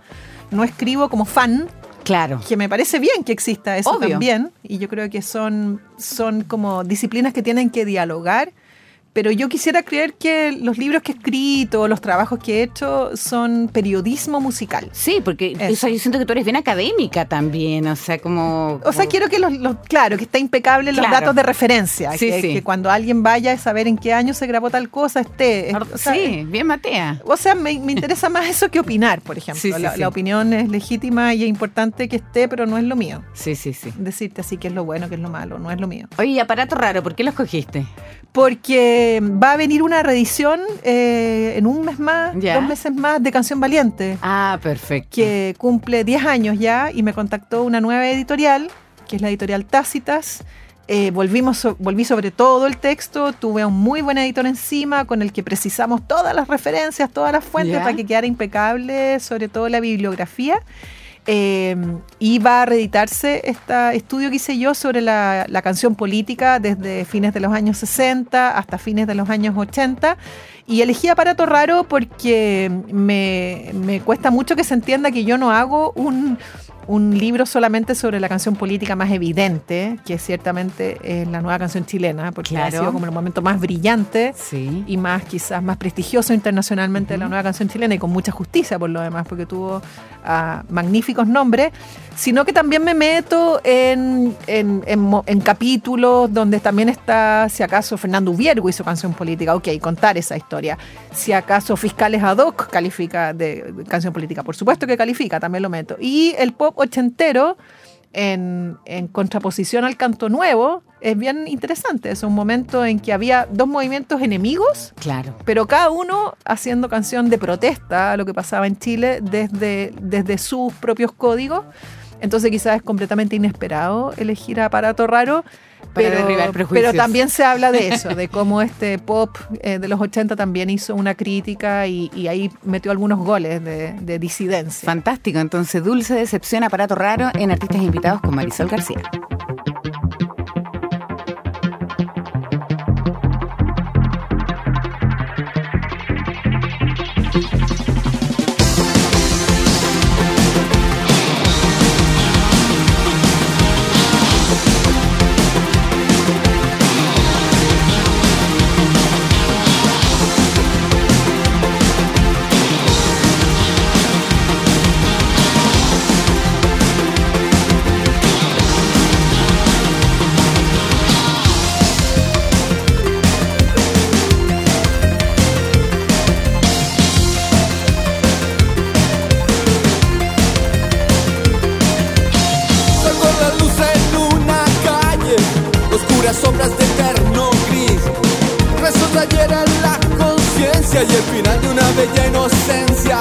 no escribo como fan, Claro. que me parece bien que exista eso Obvio. también. Y yo creo que son, son como disciplinas que tienen que dialogar. Pero yo quisiera creer que los libros que he escrito, los trabajos que he hecho, son periodismo musical. Sí, porque Eso. yo siento que tú eres bien académica también, o sea, como... O sea, quiero que los, los- claro, que está impecable los datos de referencia. Sí, que, sí. que cuando alguien vaya a saber en qué año se grabó tal cosa, esté. es- o sea, sí, bien Matea. O sea, me, me interesa más eso que opinar, por ejemplo. Sí, la, opinión es legítima y es importante que esté, pero no es lo mío. Sí, sí, sí. Decirte así que es lo bueno, que es lo malo, no es lo mío. Oye, aparato raro, ¿por qué lo escogiste? Porque va a venir una reedición eh, en un mes más, Ya. dos meses más, de Canción Valiente, Ah, perfecto. que cumple 10 años ya y me contactó una nueva editorial, que es la editorial Tácitas. Eh, volvimos volví sobre todo el texto, tuve a un muy buen editor encima con el que precisamos todas las referencias, todas las fuentes Ya. para que quedara impecable, sobre todo la bibliografía. Eh, y va a reeditarse este estudio que hice yo sobre la, la canción política desde fines de los años 60 hasta fines de los años 80. Y elegí aparato raro porque me, me cuesta mucho que se entienda que yo no hago un, un libro solamente sobre la canción política más evidente, que ciertamente es la nueva canción chilena, porque ha Claro. sido como el momento más brillante Sí. y más quizás más prestigioso internacionalmente de la nueva canción chilena y con mucha justicia por lo demás, porque tuvo ah, magníficos nombres, sino que también me meto en, en, en capítulos donde también está, si acaso, Fernando Ubiergo hizo canción política, ok, contar esa historia. Si acaso Fiscales ad hoc califica de, de canción política, por supuesto que califica, también lo meto. Y el pop ochentero en, en contraposición al canto nuevo, es bien interesante. Es un momento en que había dos movimientos enemigos, Claro. pero cada uno haciendo canción de protesta a lo que pasaba en Chile desde, desde sus propios códigos. Entonces quizás es completamente inesperado elegir a Aparato Raro. Pero, pero también se habla de eso, de cómo este pop eh, de los 80 también hizo una crítica y, y ahí metió algunos goles de, de disidencia. Fantástico. Entonces, Dulce Decepción, Aparato Raro en Artistas Invitados con Marisol García. Y el final de una bella inocencia.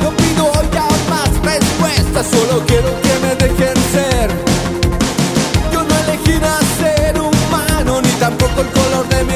No pido ya más respuestas, solo quiero que me dejen ser. Yo no elegí nacer humano, ni tampoco el color de mi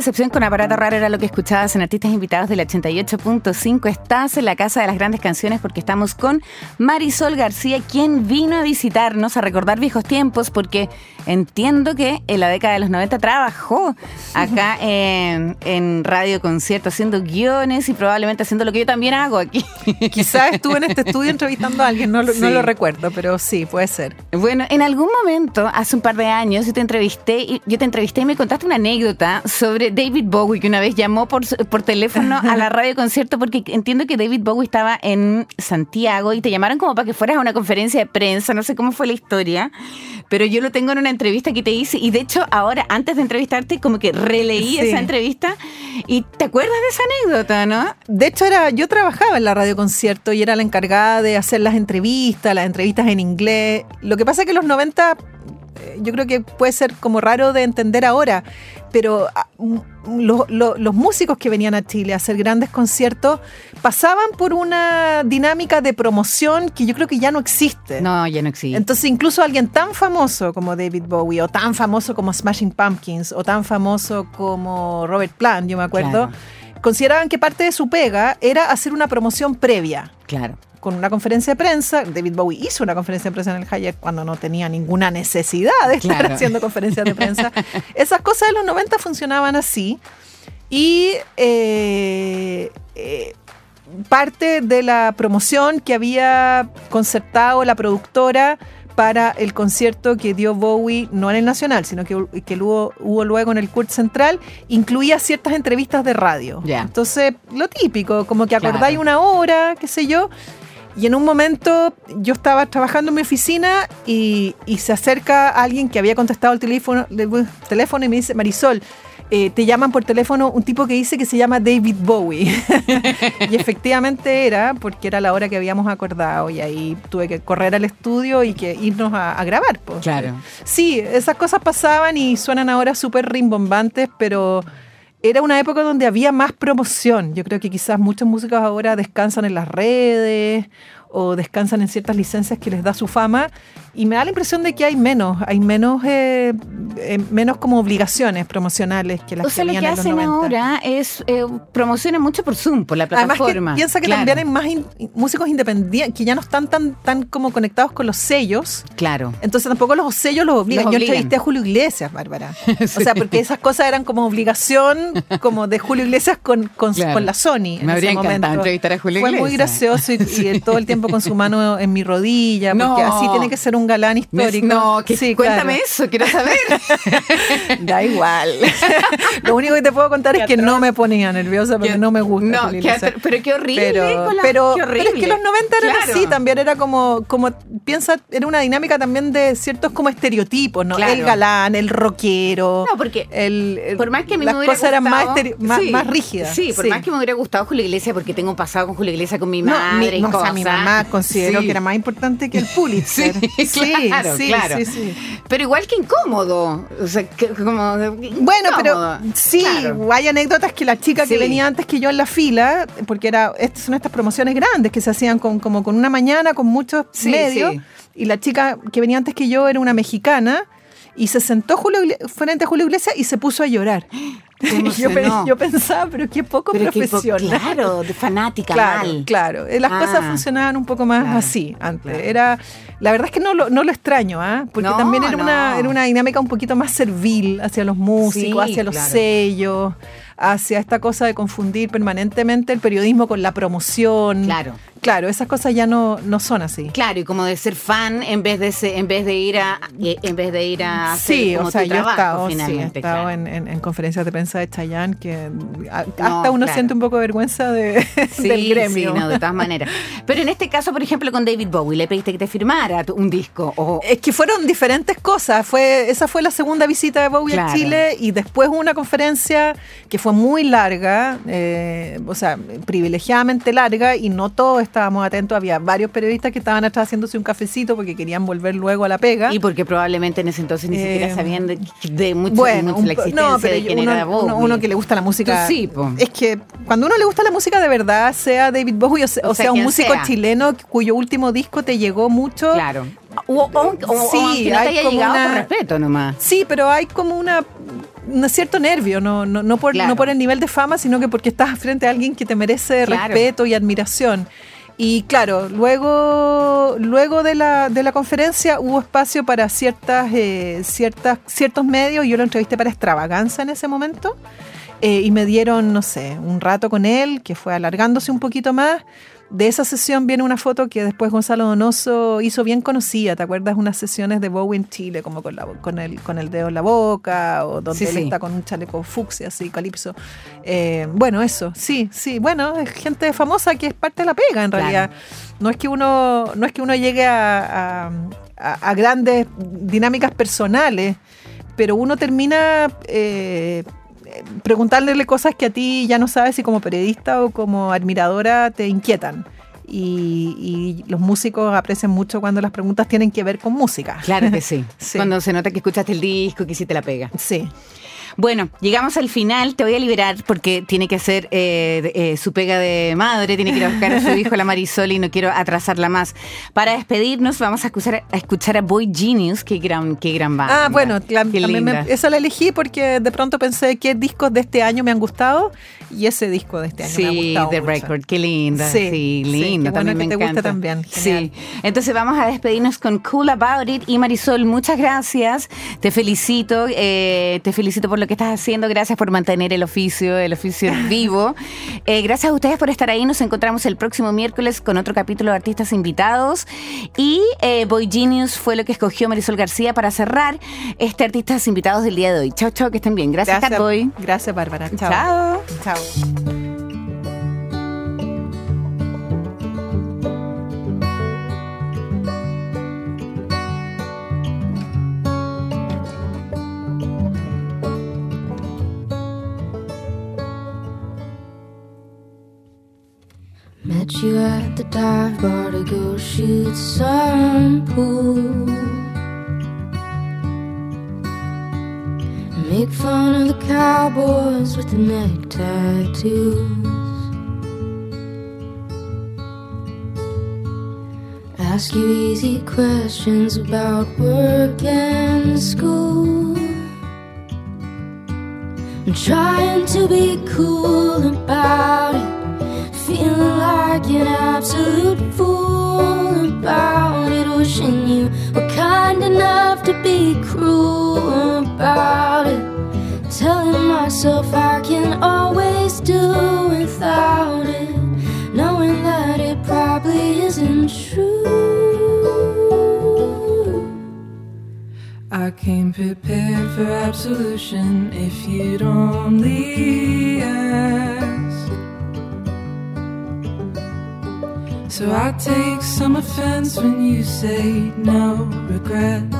Decepción con aparato raro era lo que escuchabas en Artistas Invitados del 88.5. Estás en la Casa de las Grandes Canciones porque estamos con Marisol García, quien vino a visitarnos, a recordar viejos tiempos, porque entiendo que en la década de los 90 trabajó acá en, en Radio Concierto haciendo guiones y probablemente haciendo lo que yo también hago aquí. Quizás estuve en este estudio entrevistando a alguien, no, lo- no lo recuerdo, pero sí, puede ser. Bueno, en algún momento, hace un par de años, yo te entrevisté y yo te entrevisté y me contaste una anécdota sobre David Bowie, que una vez llamó por, por teléfono a la radio concierto, porque entiendo que David Bowie estaba en Santiago y te llamaron como para que fueras a una conferencia de prensa, no sé cómo fue la historia, pero yo lo tengo en una entrevista que te hice y de hecho ahora, antes de entrevistarte, como que releí Sí. esa entrevista y te acuerdas de esa anécdota, ¿no? De hecho, era, yo trabajaba en la radio concierto y era la encargada de hacer las entrevistas, las entrevistas en inglés. Lo que pasa es que los 90, eh, yo creo que puede ser como raro de entender ahora, pero ah, los músicos que venían a Chile a hacer grandes conciertos pasaban por una dinámica de promoción que yo creo que ya no existe. No, ya no existe. Entonces, incluso alguien tan famoso como David Bowie, o tan famoso como Smashing Pumpkins, o tan famoso como Robert Plant, yo me acuerdo, Claro. Consideraban que parte de su pega era hacer una promoción previa. claro. Con una conferencia de prensa, David Bowie hizo una conferencia de prensa en el Hayek cuando no tenía ninguna necesidad de estar Claro. haciendo conferencias de prensa. Esas cosas de los 90 funcionaban así. Y eh, eh, parte de la promoción que había concertado la productora para el concierto que dio Bowie, no en el Nacional, sino que, que hubo, hubo luego en el Kurt Central, incluía ciertas entrevistas de radio. Entonces, lo típico, como que Claro. acordáis una hora, qué sé yo, y en un momento yo estaba trabajando en mi oficina y, y se acerca alguien que había contestado el teléfono, el teléfono y me dice, Marisol, eh, te llaman por teléfono un tipo que dice que se llama David Bowie. y efectivamente era, porque era la hora que habíamos acordado y ahí tuve que correr al estudio y que irnos a, a grabar. pues. Claro. Sí, esas cosas pasaban y suenan ahora súper rimbombantes, pero era una época donde había más promoción. Yo creo que quizás muchos músicos ahora descansan en las redes o descansan en ciertas licencias que les da su fama y me da la impresión de que hay menos, hay menos, eh, eh, menos como obligaciones promocionales que las O que sea, lo que hacen 90. ahora es eh, promocionan mucho por Zoom, por la Además plataforma. que piensa que Claro, también hay más in- músicos independientes que ya no están tan, tan como conectados con los sellos. Claro. Entonces tampoco los sellos los obligan. Los Yo entrevisté a Julio Iglesias, Bárbara. O sea, porque esas cosas eran como obligación, como de Julio Iglesias con, con, Claro. con la Sony. en Me habría ese encantado momento. entrevistar a Julio Fue muy Iglesias. gracioso y, y él todo el tiempo con su mano en mi rodilla, porque No. así tiene que ser un galán histórico. no, que, Sí, cuéntame claro. eso, quiero saber. Da igual. Lo único que te puedo contar es que no me ponía nerviosa porque Qué- no me gusta. no, qué pero qué horrible Pero, la- pero, qué pero es que los 90 eran Claro. así, también era como, como, piensa, era una dinámica también de ciertos como estereotipos, ¿no? Claro. El galán, el rockero. No, porque el, el- Por más que a mí las me cosas eran más, más, sí, más rígidas. Sí, por más que me hubiera gustado Julio Iglesias, porque tengo un pasado con Julio Iglesias, con mi No, madre mi, y no, o sea, cosas. mi mamá consideró Sí. que era más importante que el Pulitzer. Sí, claro, sí, claro. sí, sí. Pero igual que incómodo. O sea, que- como. Bueno, pero sí, Claro. hay anécdotas que la chica que venía antes que yo en la fila, porque era, estas son estas promociones grandes que se hacían con, como con una mañana, con muchos medios, y la chica que venía antes que yo era una mexicana, y se sentó Julio frente a Julio Iglesias y se puso a llorar. Yo, pensaba, pero qué poco Pero que po- profesional. claro, de fanática Claro, mal. claro. Eh, Las Ah, cosas funcionaban un poco más claro, así antes. claro. Era, la verdad es que no lo, no lo extraño, ¿ah? Porque No, también era, una, era una dinámica un poquito más servil hacia los músicos, Sí, hacia los sellos, hacia esta cosa de confundir permanentemente el periodismo con la promoción. Claro. Claro, esas cosas ya no, no son así. Claro, y como de ser fan en vez de ser- en vez de ir a eh, en vez de ir a hacer Sí, como o sea, tu yo he trabajo, estado, sí, he estado claro. en, en- en conferencias de prensa de Chayanne que a- hasta No, uno claro. siente un poco de vergüenza de, Sí, del gremio. sí, no, de todas maneras. Pero en este caso, por ejemplo, con David Bowie, le pediste que te firmara un disco o Es que fueron diferentes cosas. Fue, esa fue la segunda visita de Bowie Claro. a Chile y después hubo una conferencia que fue muy larga, eh, o sea, privilegiadamente larga y no todos estábamos atentos. Había varios periodistas que estaban atrás haciéndose un cafecito porque querían volver luego a la pega. y porque probablemente en ese entonces ni Eh, siquiera sabían de, de mucho, bueno, mucho la existencia no, pero de quién uno, era Bowie. uno- uno que le gusta la música. Tú sí, po. Es que cuando uno le gusta la música de verdad, sea David Bowie o, se- O sea, sea, un músico sea. chileno cuyo último disco te llegó mucho, Claro. O, o- o- Sí, no te hay haya como una- por respeto nomás. Sí, pero hay como una un cierto nervio, no, no, no, por, Claro. no por el nivel de fama, sino que porque estás frente a alguien que te merece Claro. respeto y admiración. Y claro, luego, luego de, la, de la conferencia hubo espacio para ciertas, eh, ciertas, ciertos medios. Yo lo entrevisté para Extravaganza en ese momento. eh, y me dieron, no sé, un rato con él, que fue alargándose un poquito más. De esa sesión viene una foto que después Gonzalo Donoso hizo bien conocida. ¿Te acuerdas? Unas sesiones de Bowie en Chile, como con, la, con, el, con el dedo en la boca, o donde Sí, él sí. está con un chaleco fucsia, así, calipso. Eh, bueno, eso, sí, sí. Bueno, es gente famosa que es parte de la pega, en Claro. realidad. No es que uno, no es que uno llegue a, a- a- a grandes dinámicas personales, pero uno termina eh, preguntándole cosas que a ti ya no sabes si como periodista o como admiradora te inquietan. Y, y los músicos aprecian mucho cuando las preguntas tienen que ver con música. Claro que sí. Sí. Cuando se nota que escuchaste el disco, que hiciste la pega. Sí. Bueno, llegamos al final. Te voy a liberar porque tiene que hacer eh, eh, su pega de madre, tiene que ir a buscar a su hijo, la Marisol, y no quiero atrasarla más. Para despedirnos, vamos a escuchar a, escuchar a Boy Genius. Qué gran, qué gran banda. Ah, bueno, la- también me- esa la elegí porque de pronto pensé qué discos de este año me han gustado y ese disco de este año me ha Sí, gustado. The mucho. Record, qué linda. Sí, Sí, sí, linda. qué bueno también me te encanta. también, Sí. Entonces vamos a despedirnos con Cool About It. Y Marisol, muchas gracias. Te felicito. eh, te felicito por lo que estás haciendo. Gracias por mantener el oficio, el oficio vivo. Eh, gracias a ustedes por estar ahí. Nos encontramos el próximo miércoles con otro capítulo de artistas invitados. Y eh, Boy Genius fue lo que escogió Marisol García para cerrar este artistas invitados del día de hoy. Chao, chao, que estén bien. Gracias, Catboy. Gracias, Bárbara. Chao. Chao. Chao. You at the dive bar to go shoot some pool. Make fun of the cowboys with the neck tattoos. Ask you easy questions about work and school. I'm trying to be cool about it. Like an absolute fool about it. Wishing you were kind enough to be cruel about it. Telling myself I can always do without it. Knowing that it probably isn't true. I came prepared for absolution if you'd only ask. So I take some offense when you say no regrets.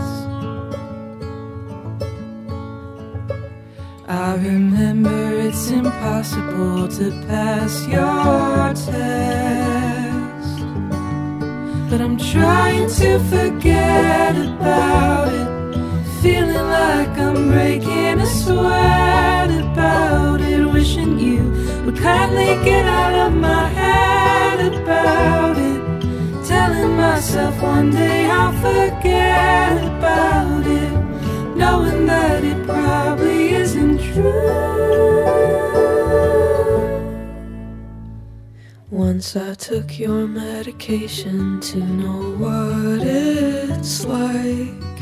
I remember it's impossible to pass your test. But I'm trying to forget about it. Feeling like I'm breaking a sweat about it. Wishing you would kindly get out of my head about it. Telling myself one day I'll forget about it. Knowing that it probably isn't true. Once I took your medication to know what it's like.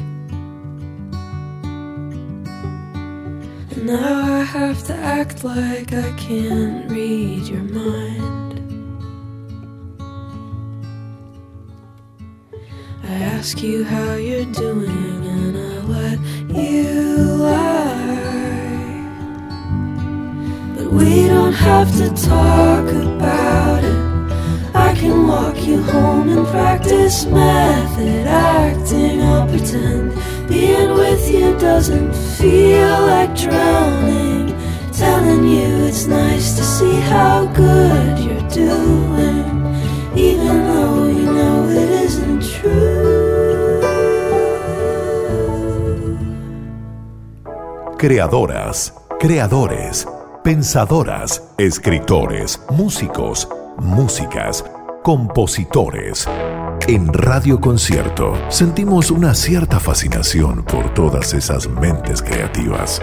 And now I have to act like I can't read your mind. Ask you how you're doing and I let you lie. But we don't have to talk about it. I can walk you home and practice method acting. I'll pretend being with you doesn't feel like drowning. Telling you it's nice to see how good you're doing, even though you know it isn't true. Creadoras, creadores, pensadoras, escritores, músicos, músicas, compositores. En Radio Concierto sentimos una cierta fascinación por todas esas mentes creativas.